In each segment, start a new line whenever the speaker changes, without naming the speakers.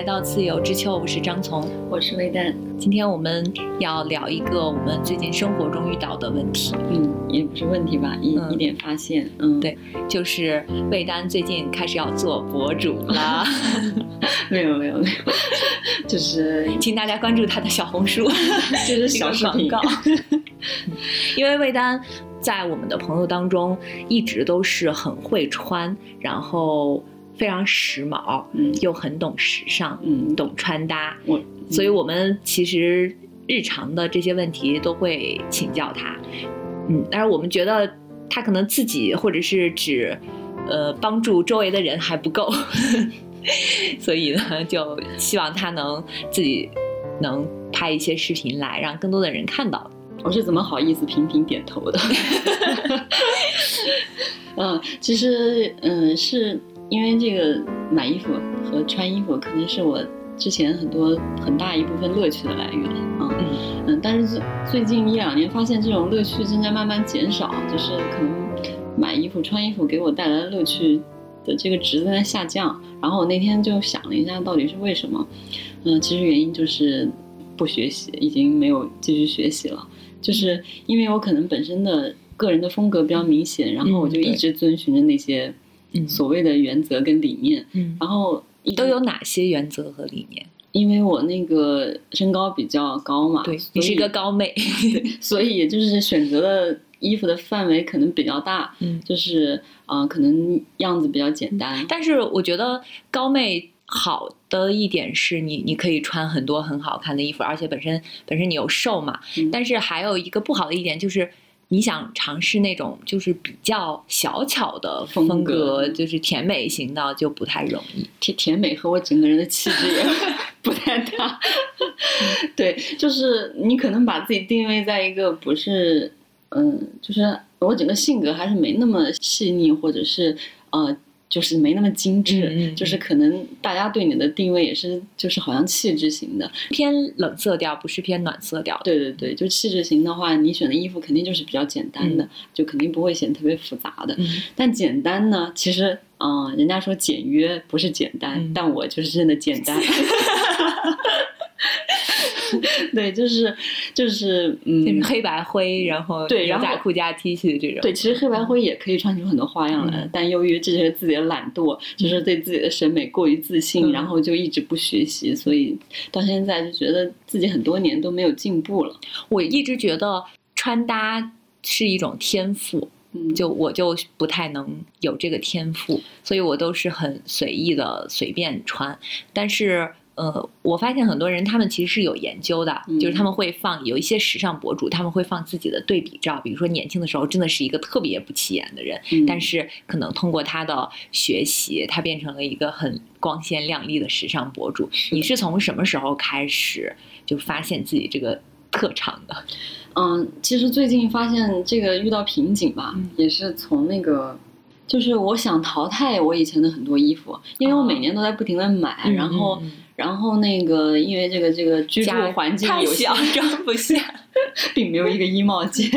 来到自由之秋，我是张从，
我是魏丹。
今天我们要聊一个我们最近生活中遇到的问题，
嗯，也不是问题吧，一、
嗯
一点发现，嗯，
对，就是魏丹最近开始要做博主了，
没有没有没有，就是
请大家关注他的小红书，
就是小视频
个广告。因为魏丹在我们的朋友当中一直都是很会穿，然后非常时髦，
嗯。
又很懂时尚，
嗯，
懂穿搭，
我
所以我们其实日常的这些问题都会请教他，嗯，但是我们觉得他可能自己或者是指呃帮助周围的人还不够，所以呢，就希望他能自己能拍一些视频来，让更多的人看到。
我是怎么好意思频频点头的？嗯，其实嗯，是因为这个买衣服和穿衣服可能是我之前很多很大一部分乐趣的来源啊。
嗯
嗯，但是最最近一两年发现这种乐趣正在慢慢减少，就是可能买衣服、穿衣服给我带来的乐趣的这个值在下降。然后我那天就想了一下，到底是为什么？嗯，其实原因就是不学习，已经没有继续学习了。就是因为我可能本身的个人的风格比较明显，然后我就一直遵循着那些
嗯
所谓的原则跟理念，
嗯，
然后
都有哪些原则和理念？
因为我那个身高比较高嘛，
对你是一个高妹，
所以就是选择的衣服的范围可能比较大，
嗯，
就是啊、呃可能样子比较简单，
但是我觉得高妹好的一点是你你可以穿很多很好看的衣服，而且本身本身你又瘦嘛。
嗯。
但是还有一个不好的一点就是。你想尝试那种就是比较小巧的风
风
格，
格
就是甜美型的，就不太容易。
甜甜美和我整个人的气质也 不太搭。对，就是你可能把自己定位在一个不是，嗯，就是我整个性格还是没那么细腻，或者是呃，就是没那么精致，就是可能大家对你的定位也是就是好像气质型的。
偏冷色调，不是偏暖色调。
对对对，就气质型的话，你选的衣服肯定就是比较简单的，就肯定不会显得特别复杂的。
嗯
但简单呢，其实，嗯、人家说简约不是简单，
嗯
但我就是真的简单。对，就是就是嗯，
黑白灰，然后牛
对牛
仔裤加 T 恤这种。
对，其实黑白灰也可以穿出很多花样来，
嗯
但由于这些自己的懒惰，就是对自己的审美过于自信，
嗯
然后就一直不学习，所以到现在就觉得自己很多年都没有进步了。
我一直觉得穿搭是一种天赋，
嗯，
就我就不太能有这个天赋，所以我都是很随意的随便穿。但是呃，我发现很多人他们其实是有研究的，
嗯
就是他们会放有一些时尚博主，他们会放自己的对比照，比如说年轻的时候真的是一个特别不起眼的人，
嗯
但是可能通过他的学习，他变成了一个很光鲜亮丽的时尚博主。
是
你是从什么时候开始就发现自己这个特长的？
嗯，其实最近发现这个遇到瓶颈吧，
嗯
也是从那个，就是我想淘汰我以前的很多衣服，因为我每年都在不停的买，然后、然后那个因为这个这个居住环境
太
有限
小，装 不下。
并没有一个衣帽间，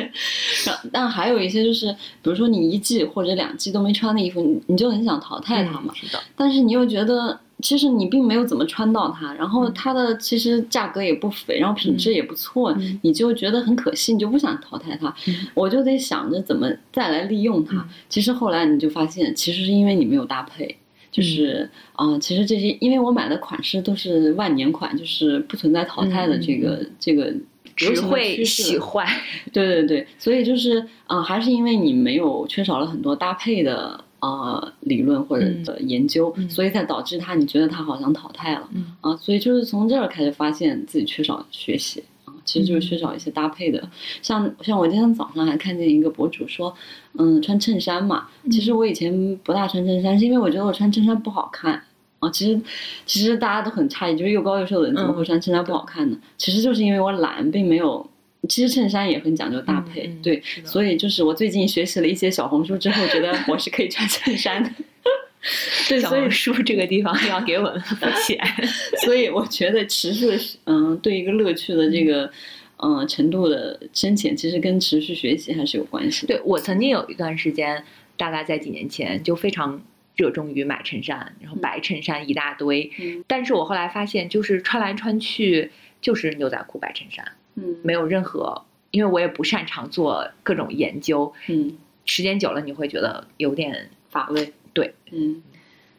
然后但还有一些就是，比如说你一季或者两季都没穿的衣服，你你就很想淘汰它嘛，
是的，
但是你又觉得。其实你并没有怎么穿到它，然后
嗯
它的其实价格也不菲，然后品质也不错，
嗯
你就觉得很可惜，你就不想淘汰它。
嗯
我就得想着怎么再来利用它。
嗯
其实后来你就发现，其实是因为你没有搭配，就是啊、呃其实这些因为我买的款式都是万年款，就是不存在淘汰的这个、这个
只会
趋势
洗坏。
对对对，所以就是啊、呃还是因为你没有缺少了很多搭配的呃理论或者的研究，
嗯
所以才导致他你觉得他好像淘汰了
嗯
啊，所以就是从这儿开始发现自己缺少学习啊，其实就是缺少一些搭配的。像像我今天早上还看见一个博主说，嗯，穿衬衫嘛，其实我以前不大穿衬衫，是因为我觉得我穿衬衫不好看。啊，其实其实大家都很诧异，就是又高又瘦的人怎么会穿衬衫不好看呢？其实就是因为我懒，并没有。其实衬衫也很讲究搭配，对，所以就是我最近学习了一些小红书之后，觉得我是可以穿衬衫的。对，所以
小红书这个地方要给我们付钱。
所以我觉得持续的，嗯，对一个乐趣的这个，嗯，程度的深浅，其实跟持续学习还是有关系的。
对我曾经有一段时间，大概在几年前就非常热衷于买衬衫，然后白衬衫一大堆。
嗯
但是我后来发现，就是穿来穿去就是牛仔裤、白衬衫，
嗯
没有任何，因为我也不擅长做各种研究，
嗯，
时间久了你会觉得有点
乏味。
对，
嗯，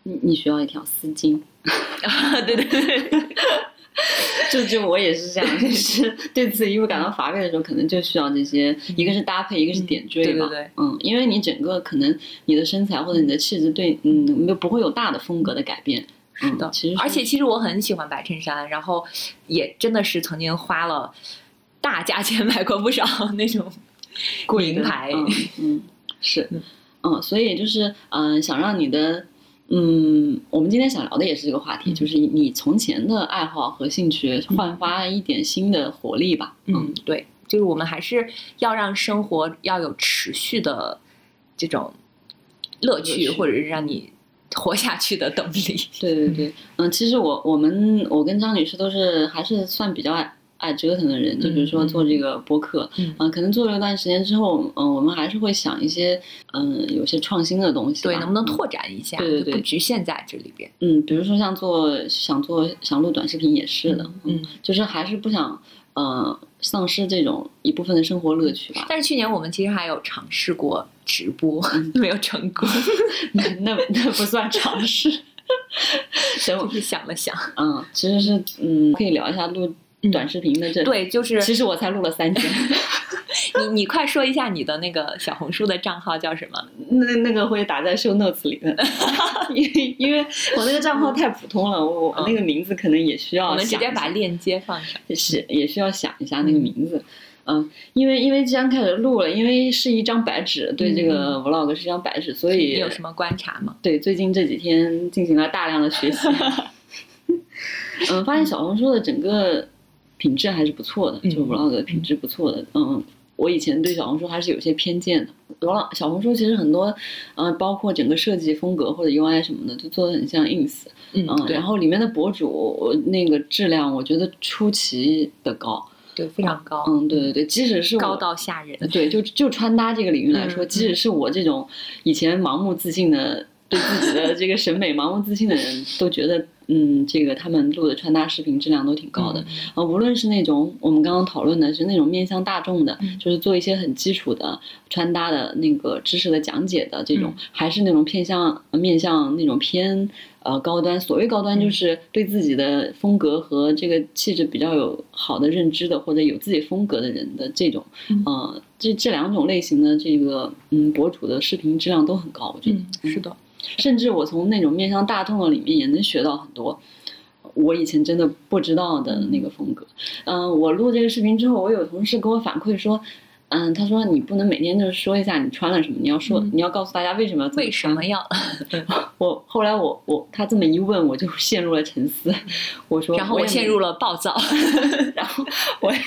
你你需要一条丝巾。
啊对对对，
就就我也是这样，就是对自己衣服感到乏味的时候，可能就需要这些，一个是搭配，一个是点缀吧。
对对对
嗯，因为你整个可能你的身材或者你的气质对，嗯，没有不会有大的风格的改变。
是的
嗯、其实
而且其实我很喜欢白衬衫，然后也真的是曾经花了大价钱买过不少 那种
贵的
名牌。
嗯嗯，是
嗯，
嗯，所以就是嗯、想让你的。嗯，我们今天想聊的也是这个话题，
嗯
就是你从前的爱好和兴趣焕发一点新的活力吧。
嗯，对，就是我们还是要让生活要有持续的这种乐趣，
乐趣
或者是让你活下去的动力。
对对对，嗯，其实我我们我跟张女士都是还是算比较爱爱折腾的人，就比如说
嗯
做这个播客，
嗯
可能做了一段时间之后，嗯，我们还是会想一些嗯有些创新的东西，
对，能不能
嗯
拓展一下？
对对对
不局限在这里边。
嗯，比如说像做想做想录短视频也是的，
嗯，
就是还是不想呃丧失这种一部分的生活乐趣吧。
但是去年我们其实还有尝试过直播，
嗯
没有成功，
那那那不算尝试。等我
就是想了想。
嗯，其实是嗯，可以聊一下录
嗯
短视频的这。，
对，就是
其实我才录了三天。
你你快说一下你的那个小红书的账号叫什么？
那那个会打在 show notes 里的，因为因为我那个账号太普通了，我我
嗯
那个名字可能也需要
我们直接把链接放上。
是也需要想一下那个名字。嗯，因为因为既然开始录了，因为是一张白纸，对这个 vlog 是一张白纸，所以
你有什么观察吗？
对最近这几天进行了大量的学习。嗯，发现小红书的整个品质还是不错的，就
嗯
vlog 的品质不错的。嗯，我以前对小红书还是有些偏见的。vlog 小红书其实很多，嗯、包括整个设计风格或者 UI 什么的，就做的很像 ins。
嗯
嗯，然后里面的博主那个质量，我觉得出奇的高。
对，非常高，
嗯，对对对，即使是
高到吓人。
对，就就穿搭这个领域来说，
嗯
即使是我这种以前盲目自信的，对自己的这个审美 盲目自信的人，都觉得，嗯，这个他们录的穿搭视频质量都挺高的。
嗯
啊，无论是那种我们刚刚讨论的，是那种面向大众的，
嗯
就是做一些很基础的穿搭的那个知识的讲解的这种，
嗯
还是那种偏向呃面向那种偏呃高端。所谓高端，
嗯
就是对自己的风格和这个气质比较有好的认知的，或者有自己风格的人的这种，
嗯
呃，这这两种类型的这个嗯博主的视频质量都很高，我觉得。
嗯，是的，
甚至我从那种面向大众的里面也能学到很多我以前真的不知道的那个风格。嗯、我录这个视频之后，我有同事给我反馈说，嗯，他说你不能每天就是说一下你穿了什么，你要说、
嗯
你要告诉大家为什么要
为什么要？
我后来我我他这么一问，我就陷入了沉思。我说，
然后我陷入了暴躁。
然后我也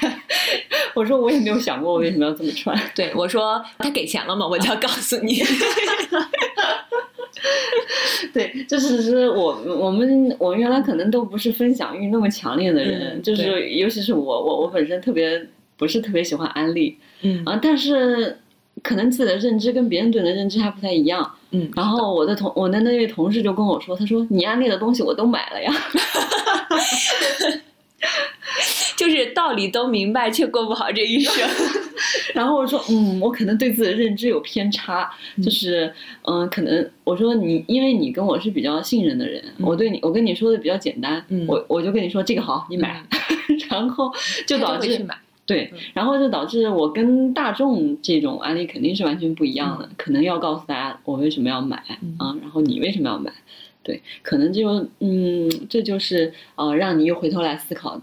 我说我也没有想过我为什么要这么穿。
对我说他给钱了吗？我就要告诉你。
对，这只是我我们我们原来可能都不是分享欲那么强烈的人，
嗯
就是尤其是我我我本身特别不是特别喜欢安利
嗯
啊，但是可能自己的认知跟别人对你的认知还不太一样。
嗯，
然后我的同我的那位同事就跟我说，他说你安利的东西我都买了呀。
就是道理都明白，却过不好这一生。
然后我说，嗯，我可能对自己的认知有偏差，就是，嗯、可能我说你，因为你跟我是比较信任的人，
嗯
我对你，我跟你说的比较简单，
嗯
我我就跟你说这个好，你买，然后就导致。对
嗯，
然后就导致我跟大众这种案例肯定是完全不一样的，
嗯
可能要告诉大家我为什么要买、
嗯
啊，然后你为什么要买，对，可能就嗯，这就是呃，让你又回头来思考，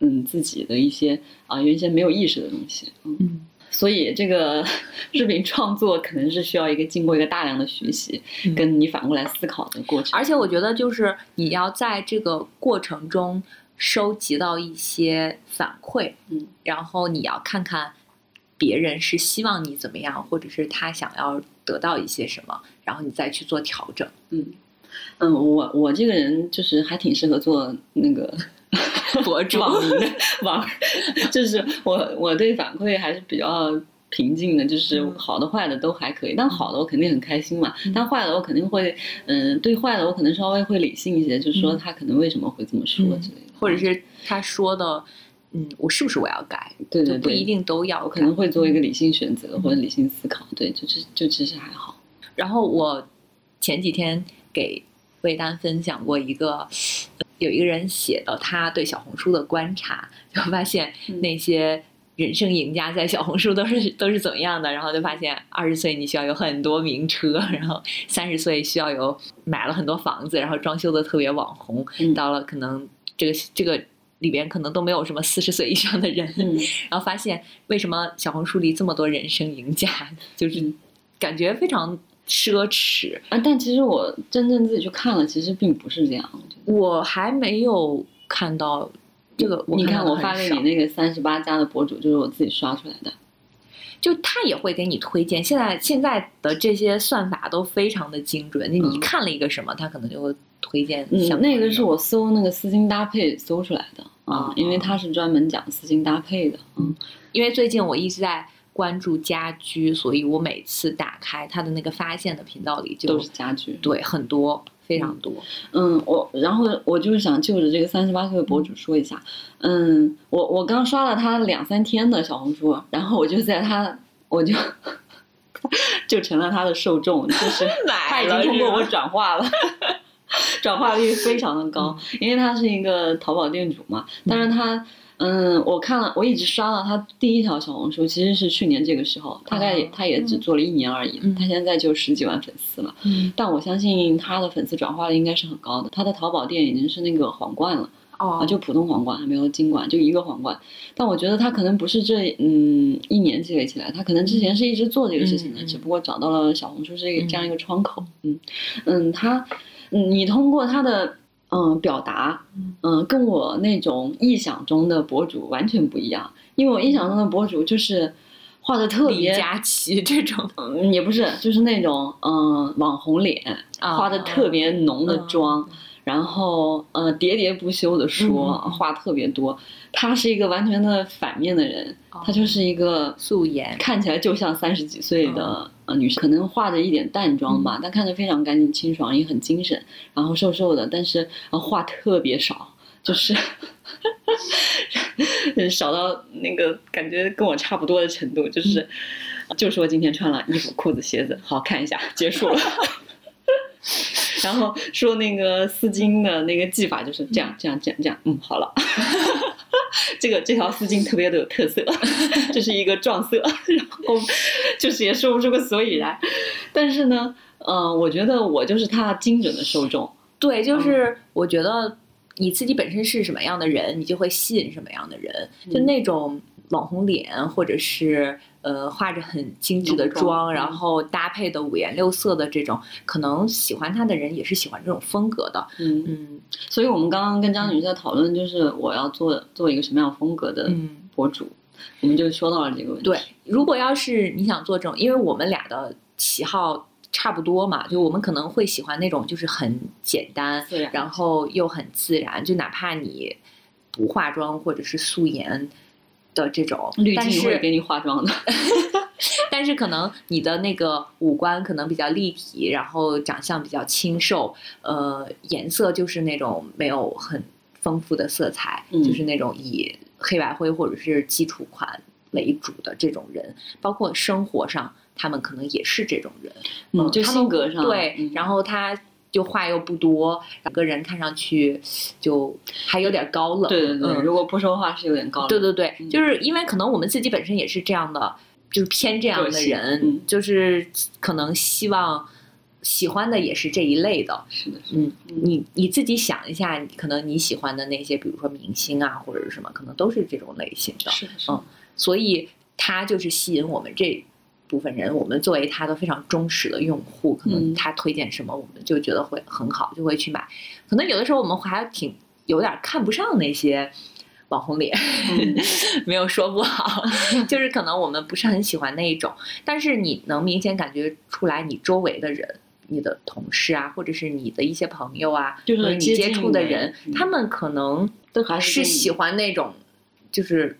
嗯，自己的一些啊、原先没有意识的东西，嗯。
嗯
所以这个 视频创作可能是需要一个经过一个大量的学习，
嗯
跟你反过来思考的过程。
而且我觉得，就是你要在这个过程中收集到一些反馈，
嗯，
然后你要看看别人是希望你怎么样，或者是他想要得到一些什么，然后你再去做调整。
嗯嗯，我我这个人就是还挺适合做那个
博主
网民的网，就是我我对反馈还是比较平静的，就是
嗯
好的坏的都还可以。但好的我肯定很开心嘛，但坏的我肯定会，嗯，对坏的我可能稍微会理性一些，就是说
嗯
他可能为什么会这么说
嗯
之类的，
或者是他说的，嗯，我是不是我要改？
对对对，
不一定都要。
我可能会做一个理性选择
嗯
或者理性思考，对，就是就其实还好。
然后我前几天给魏丹分享过一个，有一个人写的他对小红书的观察，就发现
嗯。
那些人生赢家在小红书都是 都是怎么样的，然后就发现二十岁你需要有很多名车，然后三十岁需要有买了很多房子，然后装修的特别网红，
嗯。
到了可能这个这个。里边可能都没有什么四十岁以上的人，
嗯。
然后发现为什么小红书里这么多人生赢家，就是
嗯。
感觉非常奢侈。
啊，但其实我真正自己去看了，其实并不是这样。我
还没有看到这个，
你看，我发给你那个三十八家的博主，就是我自己刷出来的。
就他也会给你推荐。现在现在的这些算法都非常的精准，就你
嗯
看了一个什么，他可能就会推荐
嗯。那个是我搜那个丝巾搭配搜出来的啊
哦，
因为他是专门讲丝巾搭配的。嗯
因为最近我一直在关注家居，所以我每次打开他的那个发现的频道里就
都是家居。
对很多非常多。
嗯，我然后我就是想就着这个三十八岁的博主说一下，嗯，我我刚刷了他两三天的小红书，然后我就在他我就就成了他的受众，就是 他已经通过我转化了。转化率非常的高，因为他是一个淘宝店主嘛。但是他，嗯，我看了，我一直刷到他第一条小红书，其实是去年这个时候，大概也
哦
他也只做了一年而已，
嗯
他现在就十几万粉丝了。
嗯
但我相信他的粉丝转化率应该是很高的。他的淘宝店已经是那个皇冠了啊，
哦，
就普通皇冠，还没有金冠，就一个皇冠。但我觉得他可能不是这嗯一年积累起来，他可能之前是一直做这个事情的，只不过找到了小红书这个
嗯
这样一个窗口。嗯嗯，他嗯你通过他的嗯表达，嗯。跟我那种臆想中的博主完全不一样，因为我臆想中的博主就是画的特
李
别。
佳琦这种。
嗯，也不是，就是那种嗯网红脸，
啊
画的特别浓的
嗯。
妆，然后呃喋喋不休的说，话特别多。他是一个完全的反面的人，
哦
他就是一个
素颜。
看起来就像三十几岁的、
嗯
呃女生，可能化着一点淡妆吧，但看着非常干净清爽，也很精神，然后瘦瘦的，但是呃话特别少，就是。少到那个感觉跟我差不多的程度，就是就说今天穿了衣服、裤子、鞋子，好看一下，结束了。然后说那个丝巾的那个系法就是这样、这样、这样、这样，嗯，好了。这个这条丝巾特别的有特色，这是一个撞色，然后就是也说不出个所以然。但是呢，呃，我觉得我就是他精准的受众。
对，
嗯
就是我觉得你自己本身是什么样的人，你就会吸引什么样的人。就
嗯
那种网红脸，或者是呃画着很精致的
妆
然后搭配的五颜六色的这种，可能喜欢他的人也是喜欢这种风格的。
嗯，
嗯
所以我们刚刚跟张女士在讨论，就是我要做做一个什么样风格的
嗯，
博主，我们就说到了这个问题。
对，如果要是你想做这种，因为我们俩的喜好差不多嘛，就我们可能会喜欢那种就是很简单，
然
后又很自然，就哪怕你不化妆或者是素颜的这种
滤镜会给你化妆的。
但是可能你的那个五官可能比较立体，然后长相比较清瘦，呃，颜色就是那种没有很丰富的色彩，
嗯
就是那种以黑白灰或者是基础款为主的这种人，包括生活上他们可能也是这种人，
嗯，就性格上
对，
嗯
然后他。就话又不多，整个人看上去就还有点高冷。
对对对，
嗯
如果不说话是有点高冷。
对对对，
嗯
就是因为可能我们自己本身也是这样的，就是偏这样的人，
嗯
就是可能希望喜欢的也是这一类的。
是的，是的。
嗯，你你自己想一下，可能你喜欢的那些，比如说明星啊，或者是什么，可能都是这种类型的。
是的，是的
嗯所以他就是吸引我们这部分人，我们作为他的非常忠实的用户，可能
嗯
他推荐什么，我们就觉得会很好，就会去买。可能有的时候我们还挺有点看不上那些网红脸，
嗯
没有说不好，就是可能我们不是很喜欢那一种，但是你能明显感觉出来，你周围的人。你的同事啊，或者是你的一些朋友啊，
就是
或者你接触的人，
嗯
他们可能
都还是
喜欢那种，就是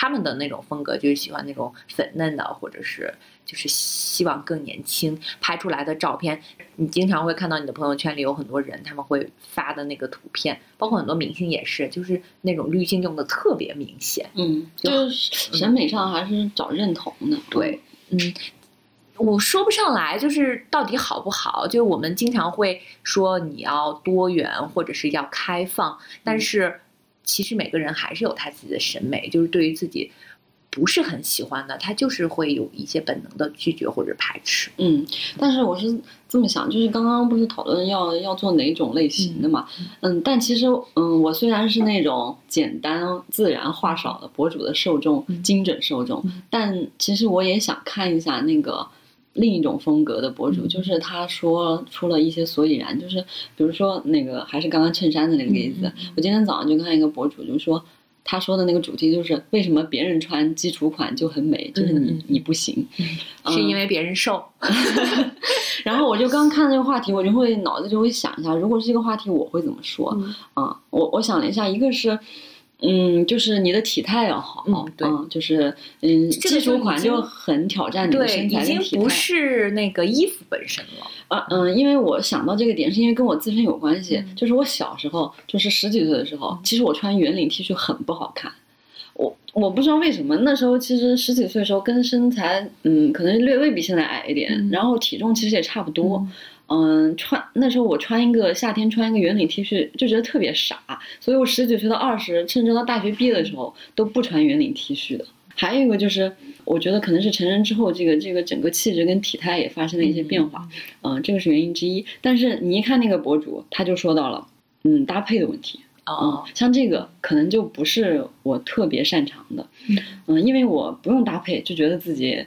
他们的那种风格就是喜欢那种粉嫩的，或者是就是希望更年轻拍出来的照片。你经常会看到你的朋友圈里有很多人，他们会发的那个图片，包括很多明星也是，就是那种滤镜用的特别明显。
嗯，
就
就是审美上还是找认同的。
对，嗯，我说不上来，就是到底好不好？就是我们经常会说你要多元或者是要开放，但是其实每个人还是有他自己的审美，就是对于自己不是很喜欢的，他就是会有一些本能的拒绝或者排斥。
嗯，但是我是这么想，就是刚刚不是讨论要要做哪种类型的嘛？嗯，但其实嗯，我虽然是那种简单自然话少的博主的受众，
嗯
精准受众，
嗯
但其实我也想看一下那个。另一种风格的博主，
嗯。
就是他说出了一些所以然，就是比如说那个还是刚刚衬衫的那个例子，我今天早上就看一个博主，就说他说的那个主题就是为什么别人穿基础款就很美，就是你、你不行，
是因为别人瘦
然后我就刚看这个话题，我就会脑子就会想一下，如果是这个话题，我会怎么说？
嗯。
啊，我我想了一下，一个是，嗯，就是你的体态要好，
嗯对
就是嗯，
这个
基础款就很挑战你的
对，
身
已经
材跟体态。
不是那个衣服本身了。
啊嗯，因为我想到这个点，是因为跟我自身有关系。
嗯
就是我小时候，就是十几岁的时候，其实我穿圆领 T 恤很不好看。我我不知道为什么，那时候其实十几岁的时候，跟身材嗯，可能略微比现在矮一点，
嗯
然后体重其实也差不多。嗯，穿那时候我穿一个夏天穿一个圆领 T 恤就觉得特别傻，所以我十几岁到二十，甚至到大学毕业的时候都不穿圆领 T 恤的。还有一个就是，我觉得可能是成人之后，这个这个整个气质跟体态也发生了一些变化，嗯、这个是原因之一。但是你一看那个博主，他就说到了，嗯，搭配的问题，
哦
嗯，，像这个可能就不是我特别擅长的，嗯，因为我不用搭配，就觉得自己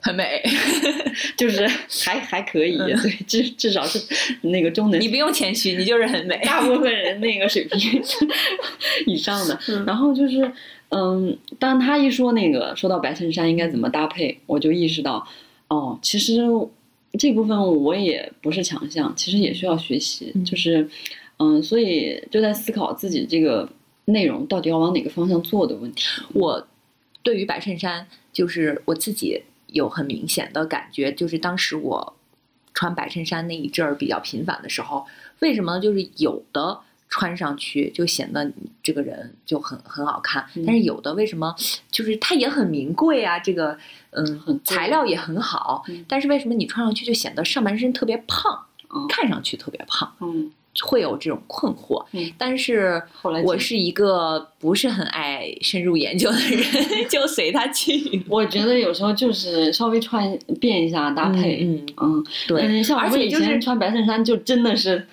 很美。
就是还还可以，
嗯
对，至至少是那个中等
你不用谦虚，你就是很美。
大部分人那个水平 以上的。
嗯
然后就是，嗯，当他一说那个说到白衬衫应该怎么搭配，我就意识到，哦，其实这部分我也不是强项，其实也需要学习。
嗯
就是，嗯，所以就在思考自己这个内容到底要往哪个方向做的问题。
我对于白衬衫，就是我自己有很明显的感觉，就是当时我穿白衬衫那一阵儿比较频繁的时候，为什么呢？就是有的穿上去就显得这个人就很很好看，
嗯
但是有的为什么就是它也很名贵啊？这个嗯材料也很好，
嗯
但是为什么你穿上去就显得上半身特别胖，
嗯
看上去特别胖？
嗯，
会有这种困惑，
嗯
但是我是一个不是很爱深入研究的人，就随他去。
我觉得有时候就是稍微穿变一下搭配，
嗯，
嗯，
对，
嗯，像我们以
而且就是
前穿白衬衫，就真的是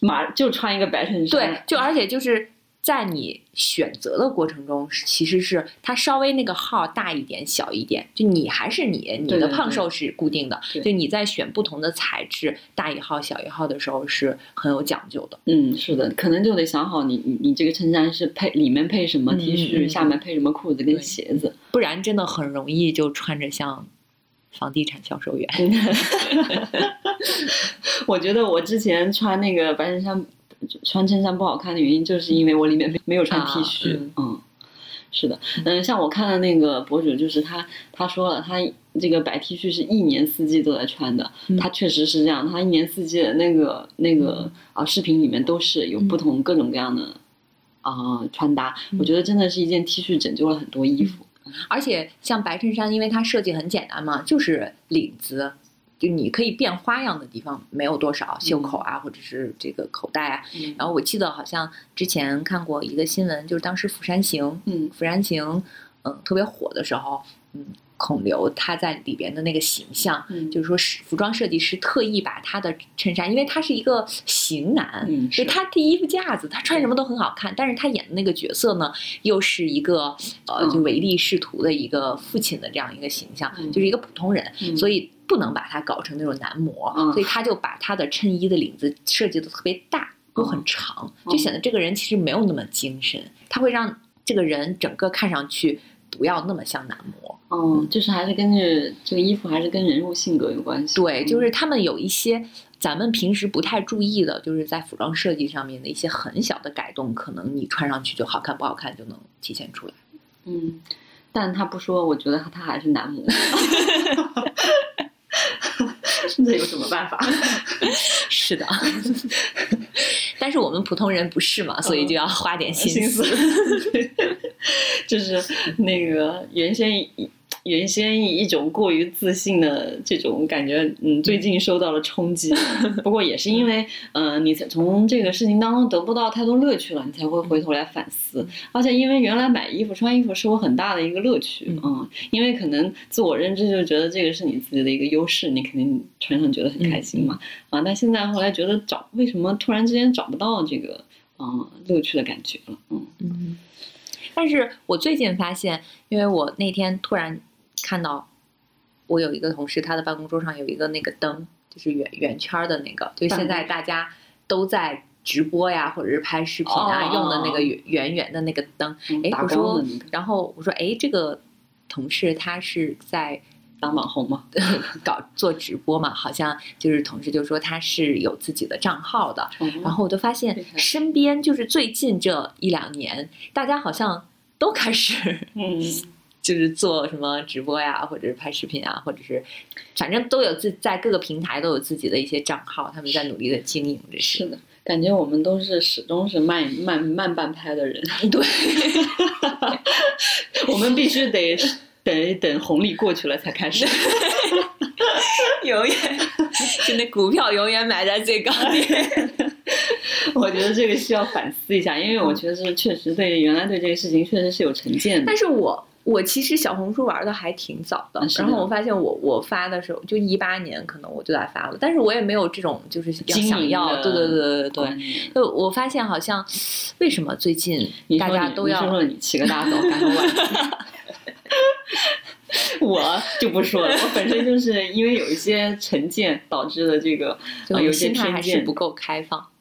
马就穿一个白衬衫，
对，就而且就是在你选择的过程中，其实是它稍微那个号大一点、小一点，就你还是你，你的胖瘦是固定的，
对
就你在选不同的材质，大一号、小一号的时候是很有讲究的。
嗯，是的，可能就得想好你你你这个衬衫是配里面配什么
嗯
T
嗯
恤，
嗯
下面配什么裤子跟鞋子。
不然真的很容易就穿着像房地产销售员。
我觉得我之前穿那个白衬衫，穿衬衫不好看的原因，就是因为我里面没没有穿
啊
T 恤。
嗯。
嗯，是的，嗯，像我看的那个博主，就是他他说了，他这个白 T 恤是一年四季都在穿的，
嗯。
他确实是这样，他一年四季的那个那个啊视频里面都是有不同各种各样的啊、穿搭，
嗯。
我觉得真的是一件 T 恤拯救了很多衣服。
而且像白衬衫，因为它设计很简单嘛，就是领子，就你可以变花样的地方没有多少，袖口啊，或者是这个口袋啊。
嗯。
然后我记得好像之前看过一个新闻，就是当时《釜山行》，
嗯《
釜山行》嗯特别火的时候，嗯，孔刘他在里边的那个形象，
嗯。
就是说是服装设计师特意把他的衬衫，因为他是一个型男，
嗯
就是。他的衣服架子，他穿什么都很好看，但是他演的那个角色呢，又是一个呃
嗯。
就唯利是图的一个父亲的这样一个形象，
嗯
就是一个普通人，
嗯
所以不能把他搞成那种男模，
嗯
所以他就把他的衬衣的领子设计的特别大又很长，就显得这个人其实没有那么精神，他会让这个人整个看上去不要那么像男模。
嗯，就是还是根据这个衣服，还是跟人物性格有关系。
对，就
嗯
是他们有一些咱们平时不太注意的，就是在服装设计上面的一些很小的改动，可能你穿上去就好看不好看就能体现出来。
嗯，但他不说，我觉得他还是男模。这有什么办法？
是的，但是我们普通人不是嘛，所以就要花点心思。
就是那个原先。原先以一种过于自信的这种感觉，嗯，最近受到了冲击。不过也是因为，嗯，你从这个事情当中得不到太多乐趣了，你才会回头来反思。而且因为原来买衣服、穿衣服是我很大的一个乐趣，嗯，因为可能自我认知就觉得这个是你自己的一个优势，你肯定穿上觉得很开心嘛，啊，但现在后来觉得找为什么突然之间找不到这个，嗯，乐趣的感觉了，嗯
嗯。但是我最近发现，因为我那天突然。看到我有一个同事，他的办公桌上有一个那个灯，就是圆圆圈的那个，就现在大家都在直播呀，或者是拍视频啊用的那个圆圆圆的那个灯。哎，我说，然后我说，哎，这个同事他是在
当网红吗？
搞做直播嘛？好像就是同事就说他是有自己的账号的。然后我就发现身边就是最近这一两年，大家好像都开始嗯。就是做什么直播呀，或者是拍视频啊，或者是，反正都有自在各个平台都有自己的一些账号，他们在努力的经营这些
是的，感觉我们都是始终是慢慢慢半拍的人。
对，
我们必须得等等红利过去了才开始。
永远，就那股票永远买在最高点。
我觉得这个需要反思一下，因为我觉得确实对原来对这个事情确实是有成见的。
但是我。我其实小红书玩的还挺早的，然后我发现我我发的时候就一八年可能我就在发了，但是我也没有这种就是想要，对对对对对，就我发现好像为什么最近大家都要
说说你起个大早赶个晚，我就不说了，我本身就是因为有一些成见导致的这个，有些
偏见还是不够开放，
对。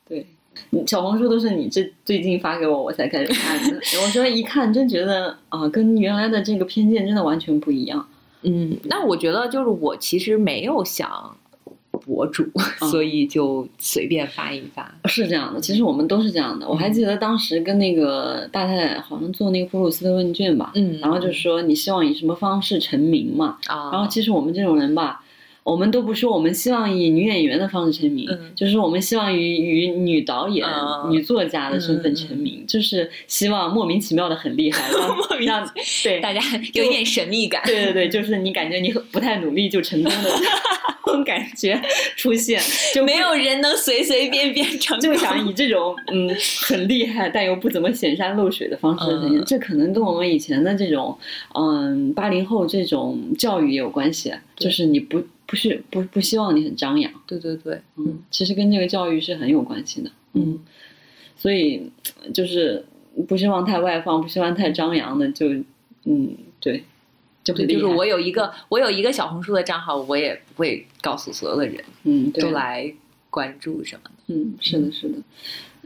小红书都是你这最近发给我，我才开始看的。我说一看，真觉得啊，跟原来的这个偏见真的完全不一样。
嗯，那我觉得就是我其实没有想博主，所以就随便发一发。
是这样的，其实我们都是这样的。我还记得当时跟那个大太太好像做那个普鲁斯特问卷吧，嗯，然后就说你希望以什么方式成名嘛？啊，然后其实我们这种人吧。我们都不说，我们希望以女演员的方式成名，就是我们希望以与女导演、女作家的身份成名，就是希望莫名其妙的很厉害，让对
大家有一点神秘感。
对对对，就是你感觉你不太努力就成功的 那种感觉出现，就
没有人能随随便便成，
就想以这种嗯很厉害但又不怎么显山露水的方式。这可能跟我们以前的这种嗯八零后这种教育也有关系，就是你不。不是不不希望你很张扬，
对对对，
嗯，其实跟这个教育是很有关系的，嗯，所以就是不希望太外放，不希望太张扬的，就嗯，对，
就就是我有。一个我有一个小红书的账号，我也不会告诉所有的人，
嗯，
都。来关注什么的，
嗯，是的，是的，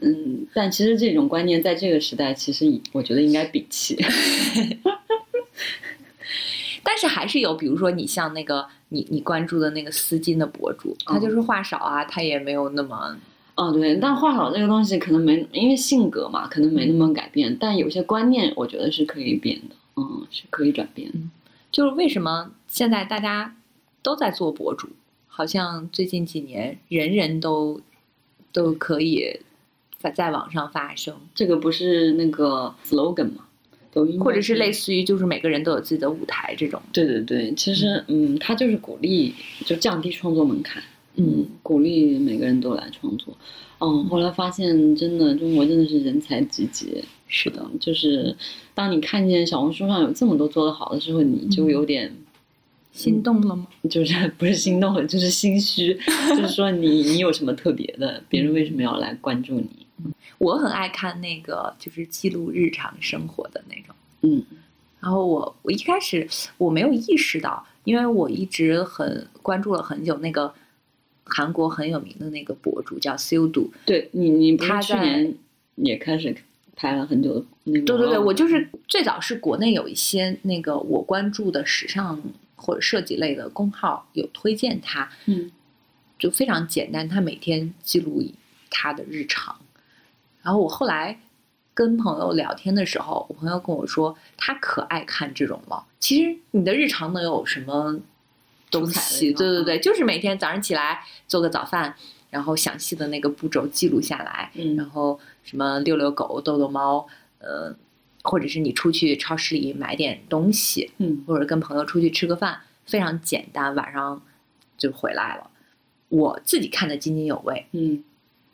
嗯，但其实这种观念在这个时代，其实我觉得应该摒弃。
但是还是有，比如说你像那个你你关注的那个丝巾的博主，他就是话少啊，他也没有那么，
哦对，但话少这个东西可能没，因为性格嘛，可能没那么改变，但有些观念我觉得是可以变的，嗯，是可以转变的。
就是为什么现在大家都在做博主，好像最近几年人人都都可以在在网上发声，
这个不是那个 slogan 吗？
或者是类似于，就是每个人都有自己的舞台这种。
对对对，其实嗯，他就是鼓励，就降低创作门槛，嗯，鼓励每个人都来创作。嗯，后来发现真的中国真的是人才济济。
是的，
就是当你看见小红书上有这么多做得好的时候，你就有点
心动了吗？
就是 不是心动，就是心虚。就是说你你有什么特别的？别人为什么要来关注你？
我很爱看那个，就是记录日常生活的那种。
嗯，
然后我我一开始我没有意识到，因为我一直很关注了很久那个韩国很有名的那个博主叫 s u d
对你，你他去年也开始拍了很久的那个。
对对对，我就是最早是国内有一些那个我关注的时尚或者设计类的公号有推荐他，
嗯，
就非常简单，他每天记录他的日常。然后我后来跟朋友聊天的时候，我朋友跟我说，他可爱看这种了。其实你的日常能有什么东西？对对对，就是每天早上起来做个早饭，然后详细的那个步骤记录下来，然
嗯
后什么遛遛狗、逗逗猫，呃，或者是你出去超市里买点东西，
嗯
或者跟朋友出去吃个饭，非常简单，晚上就回来了。我自己看得津津有味，
嗯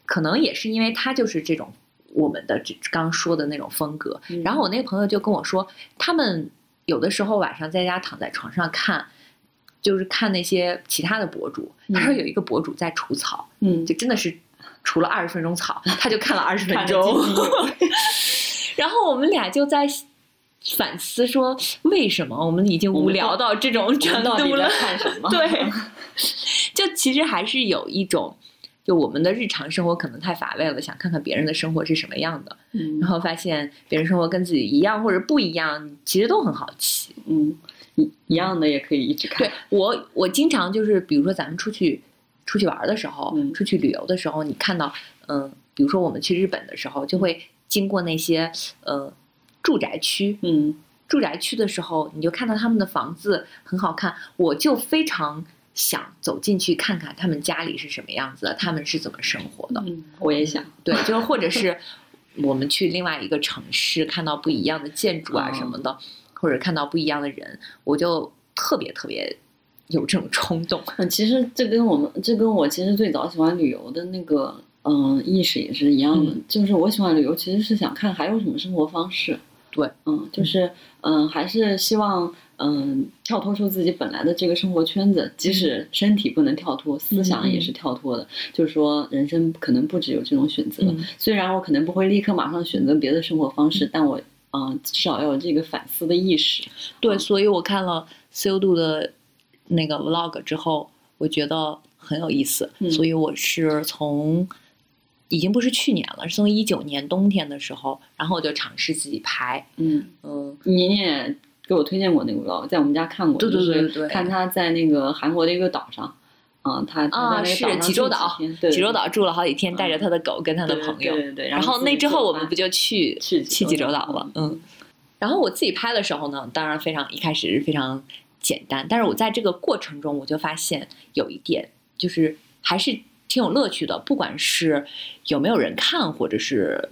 可能也是因为他就是这种我们的这刚说的那种风格。
嗯
然后我那个朋友就跟我说，他们有的时候晚上在家躺在床上看，就是看那些其他的博主。他说
嗯
有一个博主在除草，
嗯，
就真的是除了二十分钟草，他就看了二十分钟。然后我们俩就在反思说，为什么我们已经无聊到这种程度了？
看什么？
对，就其实还是有一种，就我们的日常生活可能太乏味了，想看看别人的生活是什么样的，
嗯
然后发现别人生活跟自己一样或者不一样，其实都很好奇。
嗯，一一样的也可以一直看。
对我，我经常就是，比如说咱们出去出去玩的时候，
嗯
出去旅游的时候，你看到，嗯、比如说我们去日本的时候，就会经过那些呃住宅区，
嗯
住宅区的时候，你就看到他们的房子很好看，我就非常想走进去看看他们家里是什么样子的，他们是怎么生活的。
嗯，我也想。
对，就是或者是我们去另外一个城市，看到不一样的建筑啊
哦
什么的，或者看到不一样的人，我就特别特别有这种冲动。
嗯，其实这跟我们这跟我其实最早喜欢旅游的那个嗯、意识也是一样的，
嗯
就是我喜欢旅游其实是想看还有什么生活方式。
对，
嗯，就是嗯、还是希望嗯、跳脱出自己本来的这个生活圈子，即使身体不能跳脱，思想也是跳脱的。就是说，人生可能不只有这种选择。
嗯
虽然我可能不会立刻马上选择别的生活方式，但我嗯、至少要有这个反思的意识。
对，所以我看了自由度的那个 vlog 之后，我觉得很有意思，
嗯
所以我是从已经不是去年了，是从一九年冬天的时候，然后我就尝试自己拍，
嗯，
嗯，
你你也给我推荐过那个 vlog，在我们家看过，
对对对
就是
对对
看他在那个韩国的一个岛上，啊，他他
啊是济州岛
对
济州岛住了好几天，带着他的狗跟他的朋友，
对对对，
然后那之后我们不就去
去
去济州岛
岛
了？嗯，然后我自己拍的时候呢，当然非常一开始是非常简单，但是我在这个过程中我就发现有一点就是还是挺有乐趣的，不管是有没有人看，或者是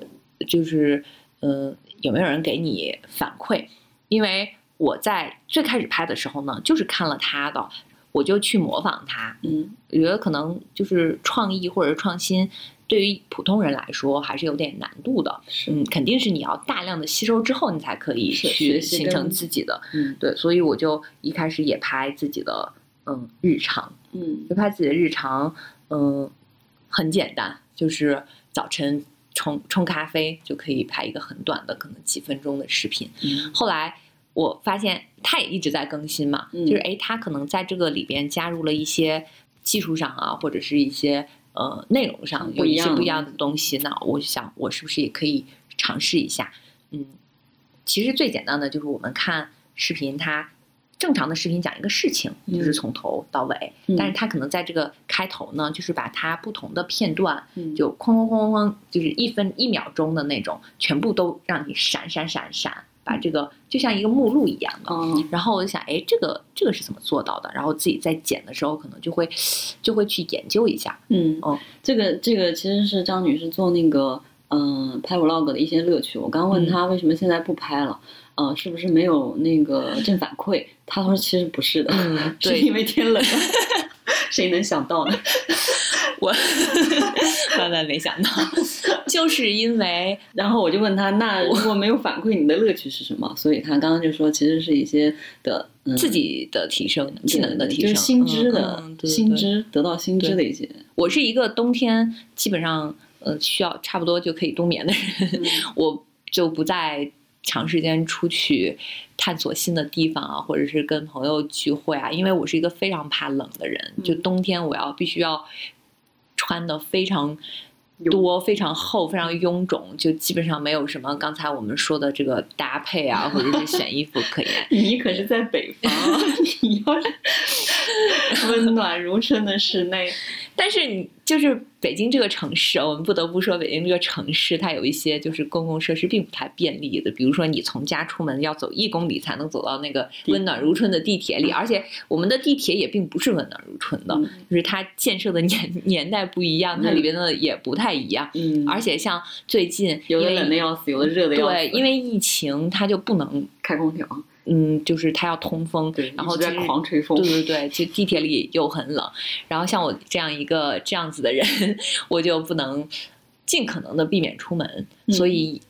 就是呃有没有人给你反馈，因为我在最开始拍的时候呢，就是看了他的，我就去模仿他，
嗯
我觉得可能就是创意或者创新，对于普通人来说还是有点难度的。嗯，肯定是你要大量的吸收之后，你才可以去形成自己的。
嗯
对，所以我就一开始也拍自己的嗯日常，
嗯
就拍自己的日常，嗯，很简单，就是早晨冲冲咖啡就可以拍一个很短的，可能几分钟的视频。
嗯
后来我发现他也一直在更新嘛，
嗯
就是诶，他可能在这个里边加入了一些技术上啊，或者是一些呃内容上有
一
些不一样的东西，那我想我是不是也可以尝试一下？嗯，其实最简单的就是我们看视频，它正常的视频讲一个事情，就是
嗯
从头到尾，
嗯。
但是他可能在这个开头呢，就是把他不同的片段
嗯。
就哐哐哐哐哐，就是一分一秒钟的那种，全部都让你闪闪闪闪，把这个就像一个目录一样的。
嗯
然后我就想，哎，这个这个是怎么做到的？然后自己在剪的时候，可能就会 就会去研究一下。
嗯。
哦。
这个这个其实是张女士做那个嗯、拍 vlog 的一些乐趣。我刚问
嗯。
她为什么现在不拍了，呃，是不是没有那个正反馈？他说其实不是的，
嗯
是
对
因为天冷了。谁能想到呢？
我万万没想到，就是因为
然后我就问他，那如果没有反馈，你的乐趣是什么？所以他刚刚就说，其实是一些的嗯
自己的提升、技能的提升、
就是新知的、新知得到新知的一些。
我是一个冬天基本上呃需要差不多就可以冬眠的人，我就不再长时间出去探索新的地方啊，或者是跟朋友聚会啊，因为我是一个非常怕冷的人，就
嗯
冬天我要必须要穿的非常。多非常厚，非常臃肿，就基本上没有什么刚才我们说的这个搭配啊，或者是选衣服可言。
你可是在北方，你要是 温暖如春的室内，
但是你就是北京这个城市，我们不得不说，北京这个城市它有一些就是公共设施并不太便利的，比如说你从家出门要走一公里才能走到那个温暖如春的地铁里，而且我们的地铁也并不是温暖如春的，
嗯
就是它建设的年 年代不一样，它里边的也不太一样。
嗯，
而且像最近
有的冷的要死，有的热的要死。
对，因为疫情，它就不能，
开空调，
嗯，就是它要通风，
对，
然后
在狂吹风。
对对对，就地铁里又很冷，然后像我这样一个这样子的人，我就不能尽可能的避免出门，
嗯
所以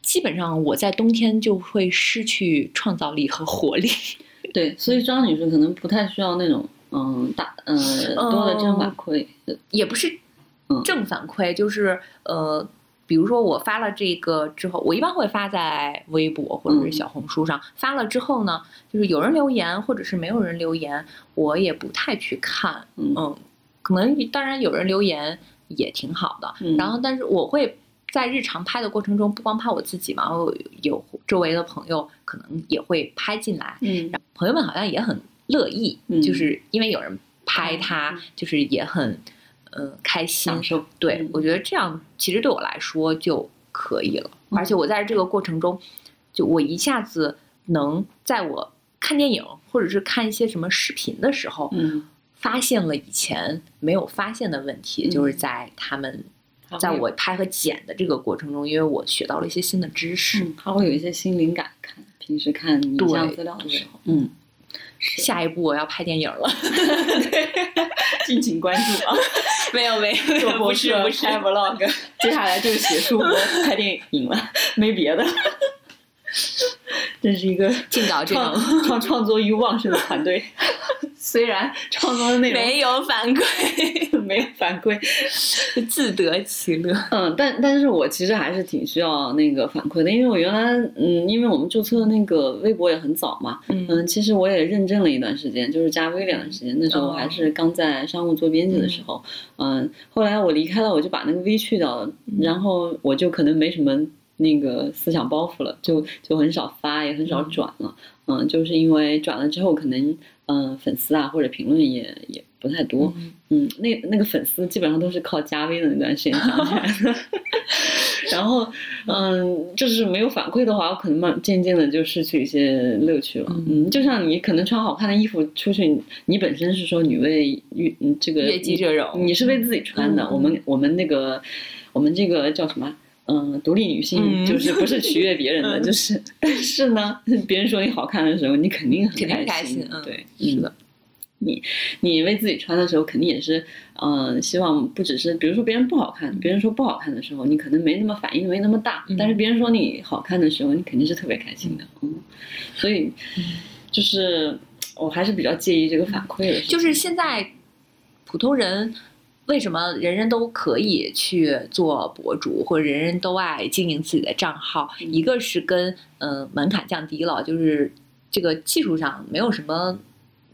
基本上我在冬天就会失去创造力和活力。
对，所以张女士可能不太需要那种嗯大呃多的正反馈。
也不是
嗯
正反馈，就是呃，比如说我发了这个之后，我一般会发在微博或者是
嗯
小红书上。发了之后呢，就是有人留言或者是没有人留言，我也不太去看。
嗯
嗯，可能当然有人留言也挺好的，
嗯
然后但是我会。在日常拍的过程中，不光拍我自己嘛，我有周围的朋友可能也会拍进来，
嗯
然后朋友们好像也很乐意，
嗯
就是因为有人拍
嗯
他，
嗯
就是也很呃开心
享。受。
对
嗯，
我觉得这样其实对我来说就可以了，
嗯
而且我在这个过程中，就我一下子能在我看电影或者是看一些什么视频的时候，
嗯，
发现了以前没有发现的问题，
嗯
就是在他们。在我拍和剪的这个过程中，因为我学到了一些新的知识，
嗯，他会有一些新灵感。看平时看影像资料的时候，嗯，
下一步我要拍电影了。
敬请关注啊！
没有没有，
做
不
博士
是不是，
拍 vlog，接下来就是写书和拍电影了，没别的。这是一个
尽早这
创
种
创创作欲旺盛的团队，虽然创作的内容
没有反馈，
没有反馈，
自得其乐。
嗯，但但是我其实还是挺需要那个反馈的，因为我原来嗯，因为我们注册那个微博也很早嘛，
嗯
嗯，其实我也认证了一段时间，就是加微两段时间，那时候我还是刚在商务做编辑的时候，嗯，后来我离开了，我就把那个 V 去掉了，然后我就可能没什么那个思想包袱了，就就很少发，也很少转了，嗯，就是因为转了之后，可能嗯粉丝啊或者评论也也不太多，
嗯
嗯，那那个粉丝基本上都是靠加微的那段时间涨起来的。然后，嗯，就是没有反馈的话，我可能慢渐渐的就失去一些乐趣了。
嗯
嗯，就像你可能穿好看的衣服出去，你本身是说你为这个
悦己者容
你是为自己穿的。
嗯
我们我们那个我们这个叫什么？嗯，独立女性
嗯。
就是不是取悦别人的，
嗯。
就是，但是呢，别人说你好看的时候，你肯定很
肯定
开
开心嗯
对，
是的，
你你为自己穿的时候，肯定也是，嗯、希望不只是，比如说别人不好看，别人说不好看的时候，你可能没那么反应没那么大，
嗯
但是别人说你好看的时候，你肯定是特别开心的，嗯，所以就是我还是比较介意这个反馈的，
就是现在普通人为什么人人都可以去做博主，或者人人都爱经营自己的账号？
嗯
一个是跟嗯、呃门槛降低了，就是这个技术上没有什么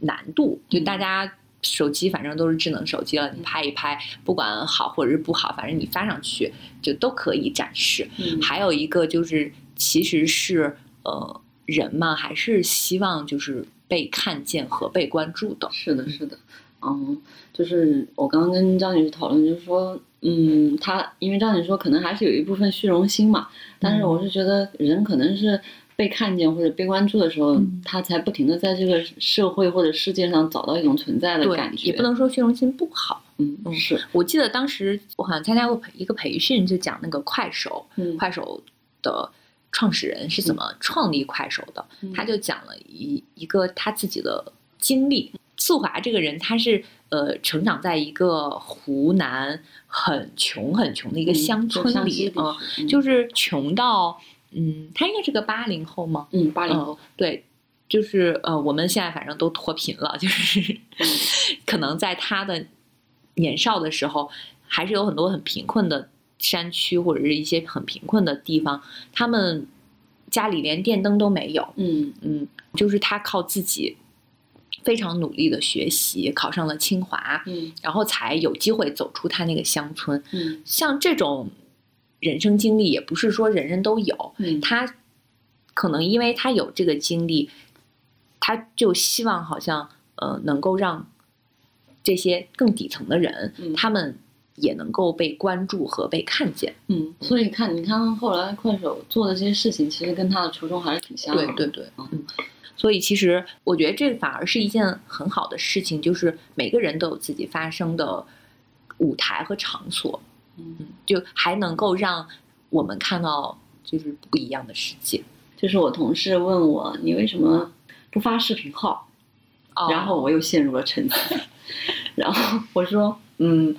难度，就
嗯
大家。手机反正都是智能手机了，你拍一拍，不管好或者是不好，反正你发上去就都可以展示。
嗯
还有一个就是，其实是呃，人嘛，还是希望就是被看见和被关注的。
是的，是的，嗯，就是我刚刚跟张女士讨论，就是说，嗯，她因为张女士说可能还是有一部分虚荣心嘛，但是我是觉得人可能是被看见或者被关注的时候，
嗯
他才不停的在这个社会或者世界上找到一种存在的感，觉，
也不能说虚荣心不好。
嗯，
嗯
是，
我记得当时我好像参加过培一个培训，就讲那个快手，
嗯
快手的创始人是怎么创立快手的，
嗯
他就讲了一一个他自己的经历。素华这个人，他是呃成长在一个湖南很穷很穷的一个
嗯
乡村里
嗯
就是穷到嗯，他应该是个八零后吗？
嗯八零后，
嗯，对，就是呃，我们现在反正都脱贫了，就是
嗯
可能在他的年少的时候，还是有很多很贫困的山区或者是一些很贫困的地方，他们家里连电灯都没有，
嗯
嗯，就是他靠自己非常努力的学习，考上了清华，
嗯
然后才有机会走出他那个乡村。
嗯
像这种人生经历，也不是说人人都有，
嗯
他可能因为他有这个经历，他就希望好像呃能够让这些更底层的人，
嗯
他们也能够被关注和被看见。
嗯，所以看，你看后来快手做的这些事情，其实跟他的初衷还是挺像的。
对对对，
嗯
嗯。所以其实我觉得这反而是一件很好的事情，就是每个人都有自己发声的舞台和场所，
嗯，
就还能够让我们看到就是不一样的世界。
就是我同事问我，你为什么不发视频号？
哦
然后我又陷入了沉思。然后我说，嗯，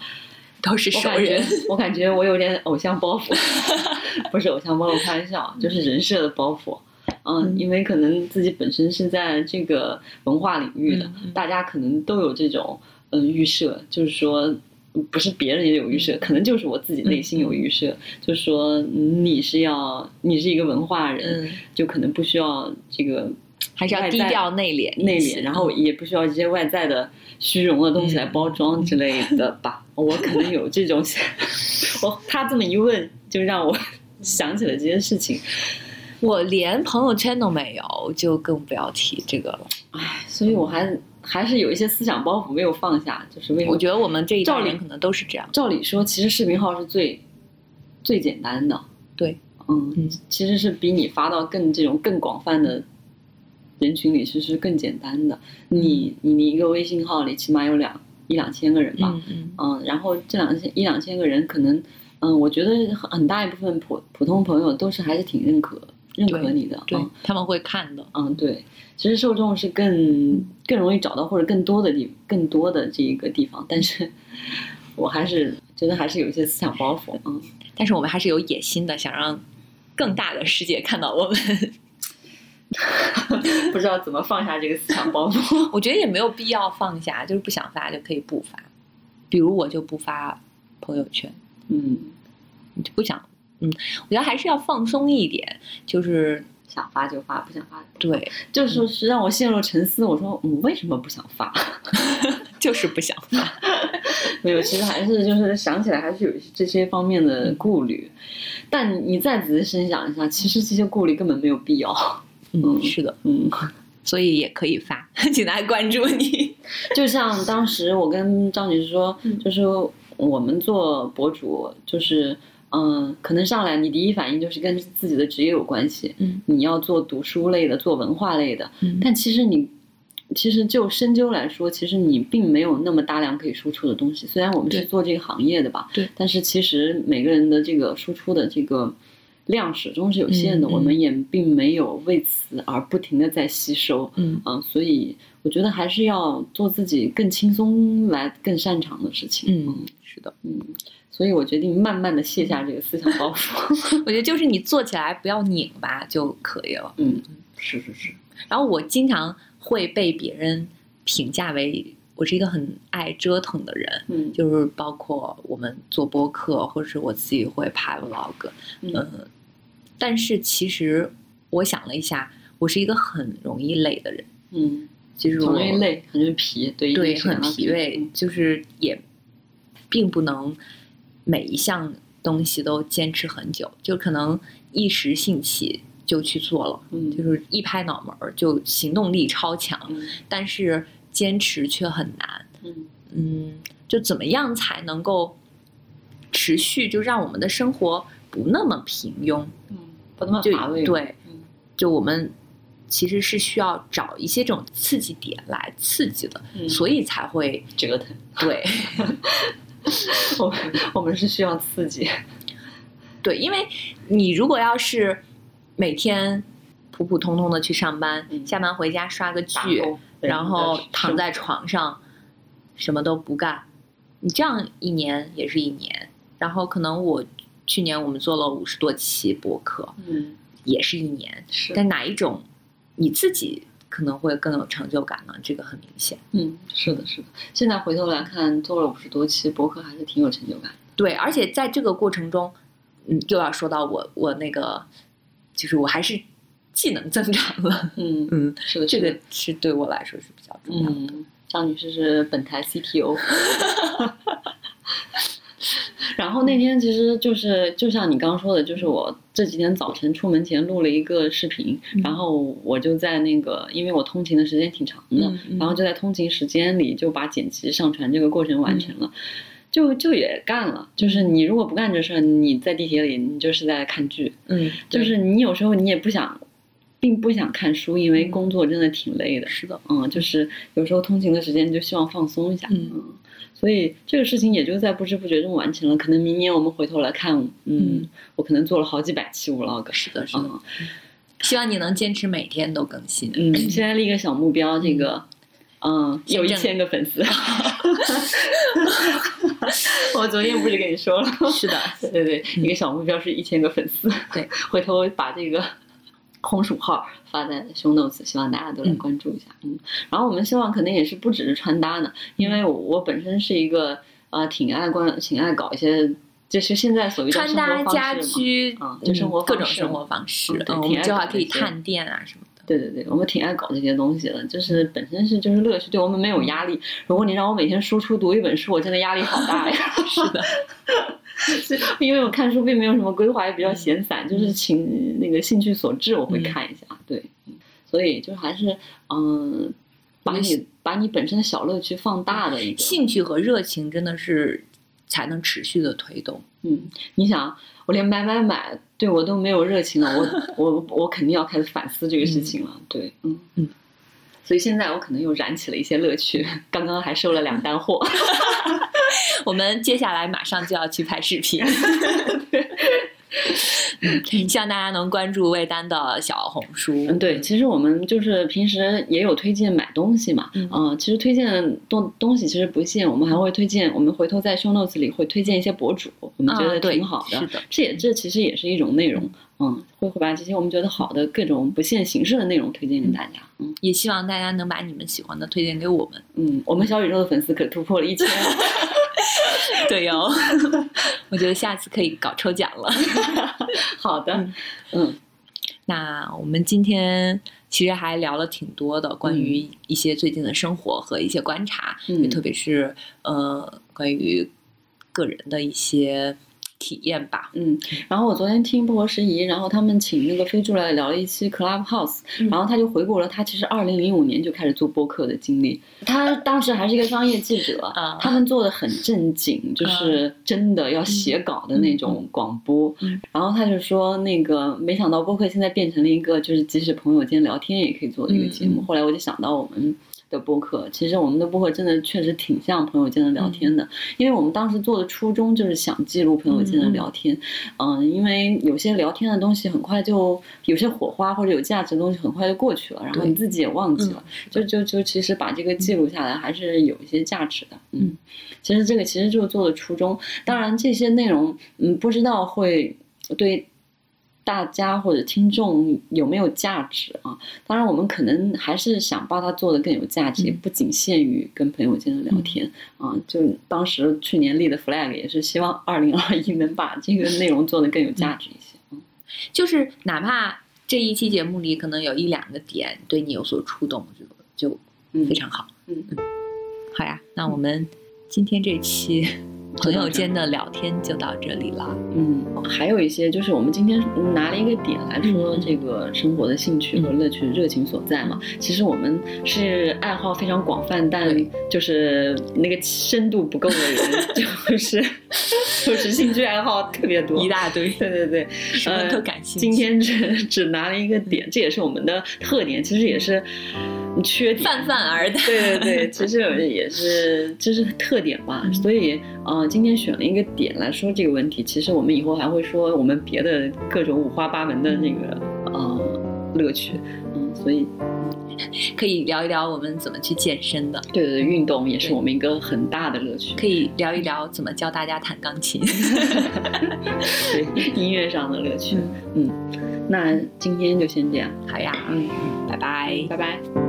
都是熟人，
我感觉我有点偶像包袱，不是偶像包袱，开玩笑，就是人设的包袱。嗯，
嗯
因为可能自己本身是在这个文化领域的，大家可能都有这种嗯、呃预设，就是说。不是别人也有预设，可能就是我自己内心有预设，就说你是要你是一个文化人，
嗯，
就可能不需要这个
还是要低调内敛
内敛，然后也不需要一些外在的虚荣的东西来包装之类的吧。我可能有这种，我他这么一问，就让我 想起了这件事情。
我连朋友圈都没有，就更不要提这个了。
唉，所以我还还是有一些思想包袱没有放下，就是为什么？
我觉得我们这一代人可能都是这样。
照理说，其实视频号是最最简单的，
对，
嗯，
嗯
其实是比你发到更这种更广泛的人群里，其实是更简单的。你你你一个微信号里起码有两一两千个人吧，
嗯嗯
嗯，然后这两千一两千个人，可能，嗯，我觉得很很大一部分普普通朋友都是还是挺认可认可你的，
对
嗯，
他们会看的。
嗯，对，其实受众是更更容易找到或者更多的地更多的这一个地方，但是我还是觉得还是有一些思想包袱，嗯，
但是我们还是有野心的，想让更大的世界看到我们。
不知道怎么放下这个思想包袱，
我觉得也没有必要放下，就是不想发就可以不发。比如我就不发朋友圈，
嗯，
你就不想，嗯，我觉得还是要放松一点，就是
想发就发，不想发
对，
就是是让我陷入沉思，我说嗯，为什么不想发？
就是不想发。
没有，其实还是就是想起来还是有这些方面的顾虑，但你再仔细深想一下，其实这些顾虑根本没有必要。
嗯，
嗯
是的，
嗯，
所以也可以发，请大家关注你。
就像当时我跟张女士说，
嗯
就是我们做博主，就是嗯，可能上来你第一反应就是跟自己的职业有关系，
嗯
你要做读书类的，做文化类的，
嗯
但其实你。其实就深究来说，其实你并没有那么大量可以输出的东西。虽然我们是做这个行业的吧，
对
但是其实每个人的这个输出的这个量始终是有限的，我们也并没有为此而不停的在吸收。
嗯
嗯，所以我觉得还是要做自己更轻松来更擅长的事情。
嗯，是的，
嗯，所以我决定慢慢的卸下这个思想包袱。
我觉得就是你做起来不要拧巴就可以了。
嗯，是是是，
然后我经常会被别人评价为我是一个很爱折腾的人，
嗯。
就是包括我们做播客，或者是我自己会拍 vlog，
嗯。
呃，但是其实我想了一下，我是一个很容易累的人，
嗯，
就是我
很容易累，很容易疲，对，一
对，很疲惫，就是也并不能每一项东西都坚持很久，就可能一时兴起就去做了，
嗯，
就是一拍脑门儿就行动力超强，
嗯
但是坚持却很难。
嗯
嗯，就怎么样才能够持续，就让我们的生活不那么平庸？
嗯，不那么
就
乏味。
对，
嗯
就我们其实是需要找一些这种刺激点来刺激的，
嗯
所以才会
折腾。
对
我们我们是需要刺激。
对，因为你如果要是每天普普通通的去上班，
嗯
下班回家刷个剧，然后躺在床上什么都不干，你这样一年也是一年。然后可能我去年我们做了五十多期播客，
嗯，
也是一年。
是，
但哪一种你自己可能会更有成就感呢？这个很明显。
嗯，是的，是的。现在回头来看，做了五十多期博客，还是挺有成就感的。
对，而且在这个过程中，嗯，又要说到我我那个，就是我还是技能增长了。
嗯
嗯，
是的，
这个是对我来说是比较重要的。
嗯，张女士是本台 CTO。然后那天其实就是就像你刚刚说的，就是我这几天早晨出门前录了一个视频，
嗯
然后我就在那个，因为我通勤的时间挺长的，
嗯嗯
然后就在通勤时间里就把剪辑上传这个过程完成了。就就也干了，就是你如果不干这事儿，你在地铁里你就是在看剧，
嗯，
就是你有时候你也不想，并不想看书，因为
嗯。
工作真的挺累的。
是的，
嗯，就是有时候通勤的时间就希望放松一下，
嗯
所以这个事情也就在不知不觉中完成了。可能明年我们回头来看，嗯，
嗯
我可能做了好几百期 vlog，
是的，是的。
嗯
希望你能坚持每天都更新。
嗯，现在立个小目标，这个，嗯，有一千个粉丝。我昨天不是跟你说了？
是的，
对对对，一个小目标是一千个粉丝。
对，
回头把这个红薯号发在 show notes，希望大家都来
嗯
关注一下。嗯，然后我们希望可能也是不只是穿搭呢，因为我我本身是一个呃挺爱关挺爱搞一些，就是现在所谓的
穿搭家居
嗯，就生活
各种生活方式
挺爱
们这会儿可以探店啊什么的。
对对对，我们挺爱搞这些东西的，就是本身是就是乐趣，对我们没有压力。如果你让我每天输出读一本书，我真的压力好大呀。
是的，
是 因为我看书并没有什么规划，也比较闲散，就是情那个兴趣所致，我会看一下。对，嗯所以就还是嗯，把你把你本身的小乐趣放大的一个。
兴趣和热情真的是才能持续的推动。
嗯，你想，我连买买买对我都没有热情了，我 我我肯定要开始反思这个事情了。对，嗯
嗯。
所以现在我可能又燃起了一些乐趣，刚刚还收了两单货。
我们接下来马上就要去拍视频。嗯，希望大家能关注魏丹的小红书。
嗯，对，其实我们就是平时也有推荐买东西嘛，
嗯。
呃其实推荐东东西其实不限，我们还会推荐，我们回头在 show notes 里会推荐一些博主，我们觉得挺好的，
是的。
这也这其实也是一种内容，嗯，会会把这些我们觉得好的各种不限形式的内容推荐给大家，嗯。
也希望大家能把你们喜欢的推荐给我们。
嗯，我们小宇宙的粉丝可突破了一千，
对哟，我觉得下次可以搞抽奖了。
好的
嗯，
嗯
那我们今天其实还聊了挺多的，关于一些最近的生活和一些观察，
嗯
也特别是呃关于个人的一些体验吧。
嗯，然后我昨天听不合时宜，然后他们请那个飞猪来聊了一期 Clubhouse，、
嗯
然后他就回顾了他其实二零零五年就开始做播客的经历。他当时还是一个商业记者，
啊
他们做的很正经，就是真的要写稿的那种广播。
嗯
然后他就说，那个没想到播客现在变成了一个就是即使朋友间聊天也可以做的一个节目。后来我就想到我们。的播客，其实我们的播客真的确实挺像朋友间的聊天的，因为我们当时做的初衷就是想记录朋友间的聊天，嗯，因为有些聊天的东西很快就有些火花或者有价值的东西很快就过去了，然后你自己也忘记了
嗯，
就就就其实把这个记录下来还是有一些价值的，
嗯，
其实这个其实就是做的初衷，当然这些内容，嗯，不知道会对。大家或者听众有没有价值啊？当然，我们可能还是想把它做得更有价值，
嗯
不仅限于跟朋友间的聊天、啊。就当时去年立的 flag 也是希望二零二一能把这个内容做得更有价值一些。嗯
就是哪怕这一期节目里可能有一两个点对你有所触动，我觉得就
嗯
非常好。
嗯
好呀，那我们今天这期朋友间的聊天就到这里了。
嗯，还有一些就是我们今天拿了一个点来说这个生活的兴趣和乐趣、热情所在嘛。其实我们是爱好非常广泛，但就是那个深度不够的人，就是 就是兴趣爱好特别多，
一大堆，
对对对，
什么都感兴趣。
今天只只拿了一个点，这也是我们的特点，其实也是缺点。
泛泛而谈。
对对对，其实也是这是特点吧，
嗯
所以呃，今天选了一个点来说这个问题。其实我们以后还会说我们别的各种五花八门的那个呃乐趣，嗯，所以
可以聊一聊我们怎么去健身的，
对对对，运动也是我们一个很大的乐趣。
可以聊一聊怎么教大家弹钢琴。
对音乐上的乐趣，嗯，那今天就先这样，
好呀，
嗯，
拜拜。
拜拜。